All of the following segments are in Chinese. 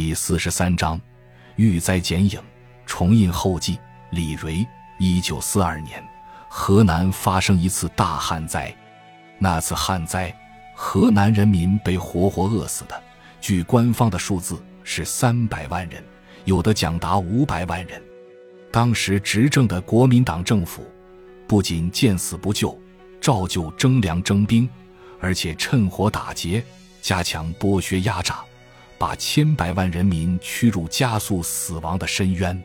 第四十三章，遇灾剪影，重印后记。李蕊，一九四二年，河南发生一次大旱灾。那次旱灾，河南人民被活活饿死的，据官方的数字是三百万人，有的讲达五百万人。当时执政的国民党政府，不仅见死不救，照旧征粮征兵，而且趁火打劫，加强剥削压榨。把千百万人民驱入加速死亡的深渊，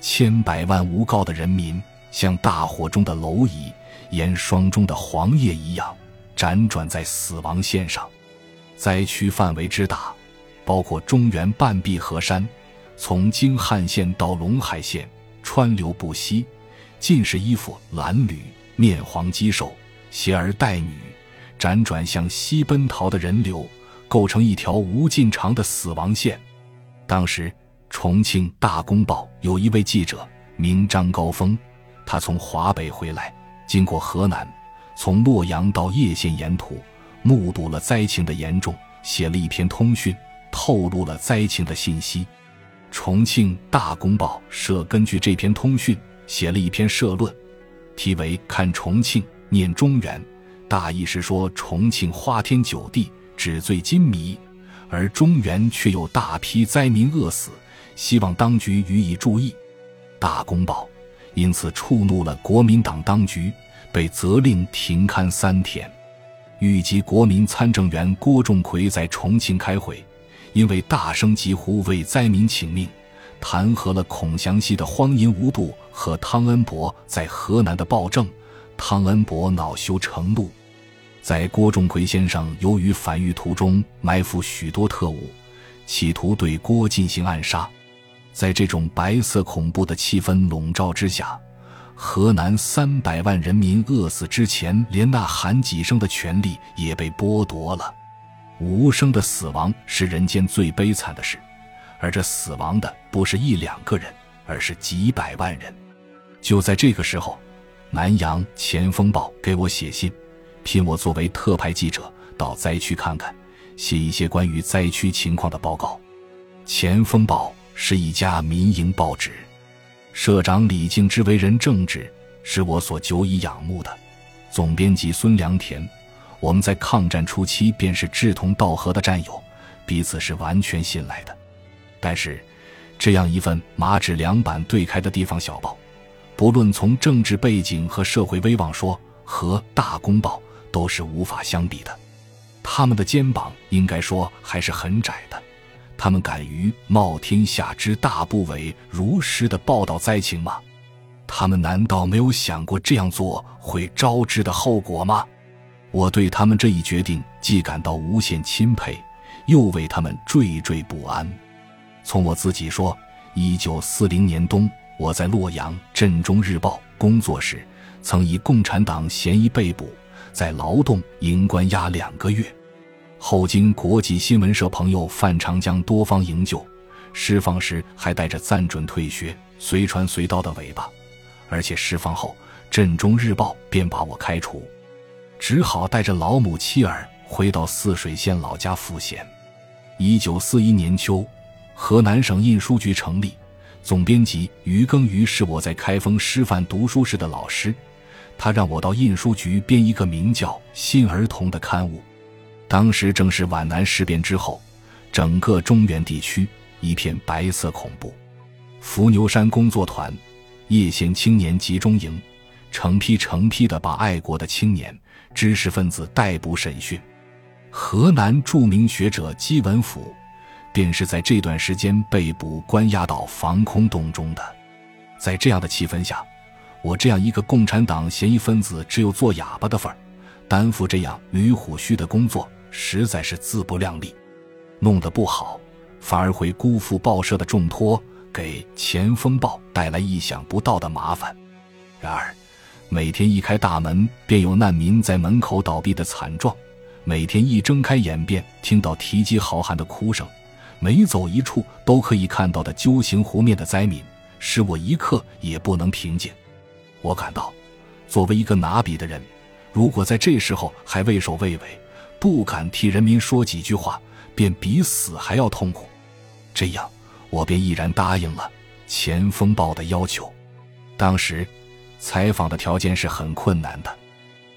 千百万无告的人民像大火中的蝼蚁、严霜中的黄叶一样，辗转在死亡线上。灾区范围之大，包括中原半壁河山，从京汉线到陇海线，川流不息，尽是衣服褴褛、面黄肌瘦、携儿带女，辗转向西奔逃的人流。构成一条无尽长的死亡线。当时，重庆《大公报》有一位记者名张高峰，他从华北回来，经过河南，从洛阳到叶县沿途，目睹了灾情的严重，写了一篇通讯，透露了灾情的信息。重庆《大公报》社根据这篇通讯写了一篇社论，题为《看重庆，念中原》，大意是说重庆花天酒地。纸醉金迷，而中原却有大批灾民饿死，希望当局予以注意。大公报因此触怒了国民党当局，被责令停刊三天。豫籍国民参政员郭仲奎在重庆开会，因为大声疾呼为灾民请命，弹劾了孔祥熙的荒淫无度和汤恩伯在河南的暴政。汤恩伯恼羞成怒。在郭仲奎先生由于反狱途中埋伏许多特务，企图对郭进行暗杀。在这种白色恐怖的气氛笼罩之下，河南三百万人民饿死之前，连呐喊几声的权利也被剥夺了。无声的死亡是人间最悲惨的事，而这死亡的不是一两个人，而是几百万人。就在这个时候，南阳《前锋报》给我写信。聘我作为特派记者到灾区看看，写一些关于灾区情况的报告。《前锋报》是一家民营报纸，社长李敬之为人正直，是我所久已仰慕的。总编辑孙良田，我们在抗战初期便是志同道合的战友，彼此是完全信赖的。但是，这样一份马纸两版对开的地方小报，不论从政治背景和社会威望说，和《大公报》。都是无法相比的，他们的肩膀应该说还是很窄的。他们敢于冒天下之大不韪，如实的报道灾情吗？他们难道没有想过这样做会招致的后果吗？我对他们这一决定既感到无限钦佩，又为他们惴惴不安。从我自己说，一九四零年冬，我在洛阳《镇中日报》工作时，曾以共产党嫌疑被捕。在劳动营关押两个月，后经国际新闻社朋友范长江多方营救，释放时还带着暂准退学、随传随到的尾巴，而且释放后，《镇中日报》便把我开除，只好带着老母妻儿回到泗水县老家赋闲。一九四一年秋，河南省印书局成立，总编辑于耕于是我在开封师范读书时的老师。他让我到印书局编一个名叫《新儿童》的刊物。当时正是皖南事变之后，整个中原地区一片白色恐怖。伏牛山工作团、叶县青年集中营，成批成批的把爱国的青年、知识分子逮捕审讯。河南著名学者姬文甫，便是在这段时间被捕关押到防空洞中的。在这样的气氛下。我这样一个共产党嫌疑分子，只有做哑巴的份儿，担负这样驴虎须的工作，实在是自不量力。弄得不好，反而会辜负报社的重托，给《前锋报》带来意想不到的麻烦。然而，每天一开大门，便有难民在门口倒闭的惨状；每天一睁开眼，便听到提及好汉的哭声；每走一处，都可以看到的揪刑湖面的灾民，使我一刻也不能平静。我感到，作为一个拿笔的人，如果在这时候还畏首畏尾，不敢替人民说几句话，便比死还要痛苦。这样，我便毅然答应了《前锋报》的要求。当时，采访的条件是很困难的。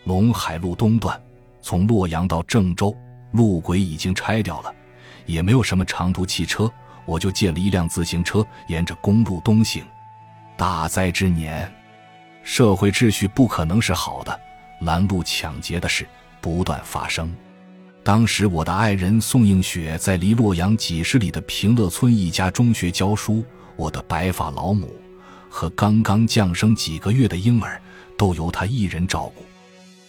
陇海路东段，从洛阳到郑州，路轨已经拆掉了，也没有什么长途汽车，我就借了一辆自行车，沿着公路东行。大灾之年，社会秩序不可能是好的，拦路抢劫的事不断发生。当时，我的爱人宋映雪在离洛阳几十里的平乐村一家中学教书，我的白发老母和刚刚降生几个月的婴儿都由她一人照顾。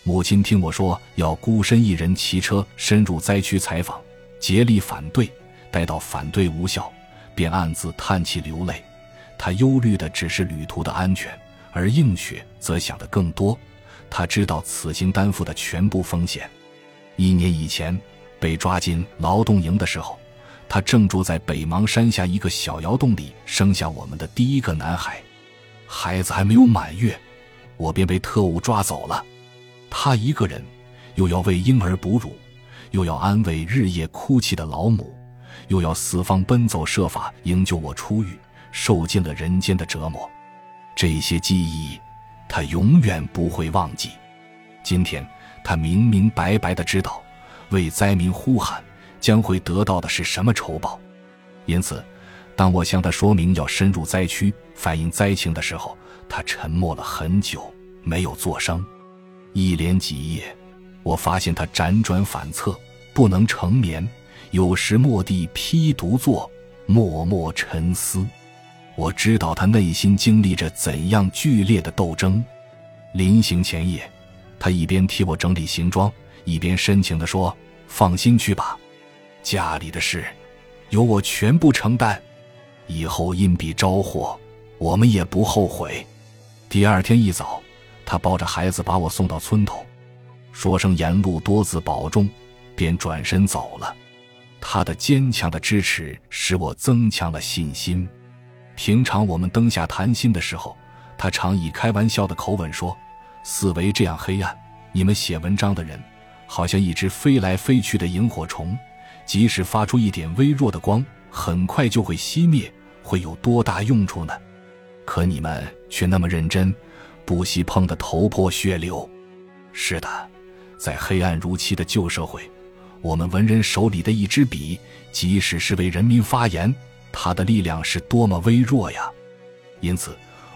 母亲听我说要孤身一人骑车深入灾区采访，竭力反对。待到反对无效，便暗自叹气流泪。他忧虑的只是旅途的安全，而映雪则想得更多。他知道此行担负的全部风险。一年以前被抓进劳动营的时候，他正住在北邙山下一个小窑洞里，生下我们的第一个男孩。孩子还没有满月，我便被特务抓走了。他一个人，又要为婴儿哺乳，又要安慰日夜哭泣的老母，又要四方奔走设法营救我出狱，受尽了人间的折磨。这些记忆，他永远不会忘记。今天，他明明白白的知道，为灾民呼喊将会得到的是什么酬报。因此，当我向他说明要深入灾区反映灾情的时候，他沉默了很久，没有作声。一连几夜，我发现他辗转反侧，不能成眠，有时蓦地披独坐，默默沉思。我知道他内心经历着怎样剧烈的斗争。临行前夜，他一边替我整理行装，一边深情地说：“放心去吧，家里的事由我全部承担，以后因彼招祸，我们也不后悔。”第二天一早。他抱着孩子把我送到村头，说声沿路多自保重，便转身走了。他的坚强的支持使我增强了信心。平常我们灯下谈心的时候，他常以开玩笑的口吻说：“四维这样黑暗，你们写文章的人，好像一只飞来飞去的萤火虫，即使发出一点微弱的光，很快就会熄灭，会有多大用处呢？可你们却那么认真。”不惜碰得头破血流。是的，在黑暗如漆的旧社会，我们文人手里的一支笔，即使是为人民发言，他的力量是多么微弱呀！因此，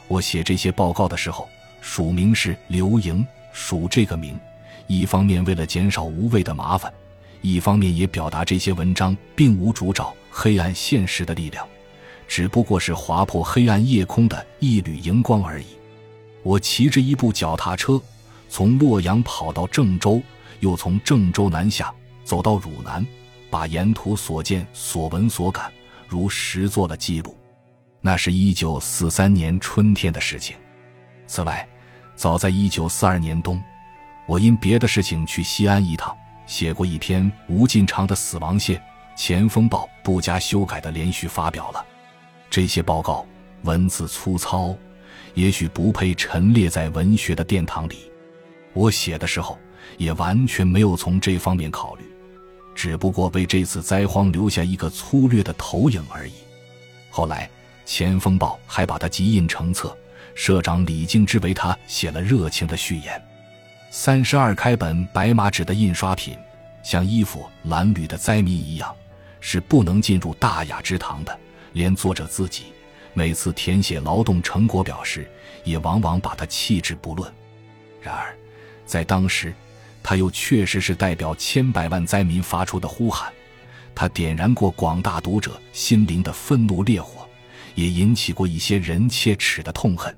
我写这些报告的时候，署名是刘莹。署这个名，一方面为了减少无谓的麻烦，一方面也表达这些文章并无主找黑暗现实的力量，只不过是划破黑暗夜空的一缕荧光而已。我骑着一部脚踏车，从洛阳跑到郑州，又从郑州南下，走到汝南，把沿途所见所闻所感如实做了记录。那是一九四三年春天的事情。此外，早在一九四二年冬，我因别的事情去西安一趟，写过一篇吴进长的死亡线，《前锋报》不加修改的连续发表了。这些报告文字粗糙。也许不配陈列在文学的殿堂里。我写的时候也完全没有从这方面考虑，只不过为这次灾荒留下一个粗略的投影而已。后来《前锋报》还把它集印成册，社长李敬之为他写了热情的序言。三十二开本白马纸的印刷品，像衣服褴褛的灾民一样，是不能进入大雅之堂的，连作者自己。每次填写劳动成果表时，也往往把他弃之不论。然而，在当时，他又确实是代表千百万灾民发出的呼喊。他点燃过广大读者心灵的愤怒烈火，也引起过一些人切齿的痛恨。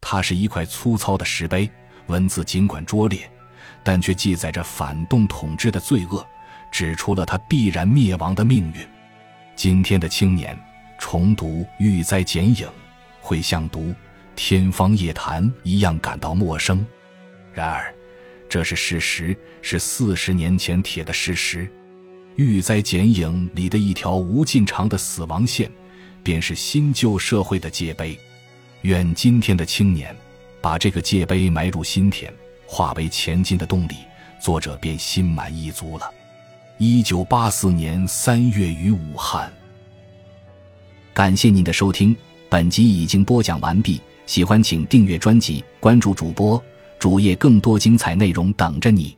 它是一块粗糙的石碑，文字尽管拙劣，但却记载着反动统治的罪恶，指出了他必然灭亡的命运。今天的青年。重读《玉灾剪影》，会像读《天方夜谭》一样感到陌生。然而，这是事实是四十年前铁的事实。玉灾剪影里的一条无尽长的死亡线便是新旧社会的界碑愿今天的青年把这个界碑埋入心田化为前进的动力作者便心满意足了。一九八四年三月于武汉。感谢您的收听本集已经播讲完毕喜欢请订阅专辑关注主播主页更多精彩内容等着你。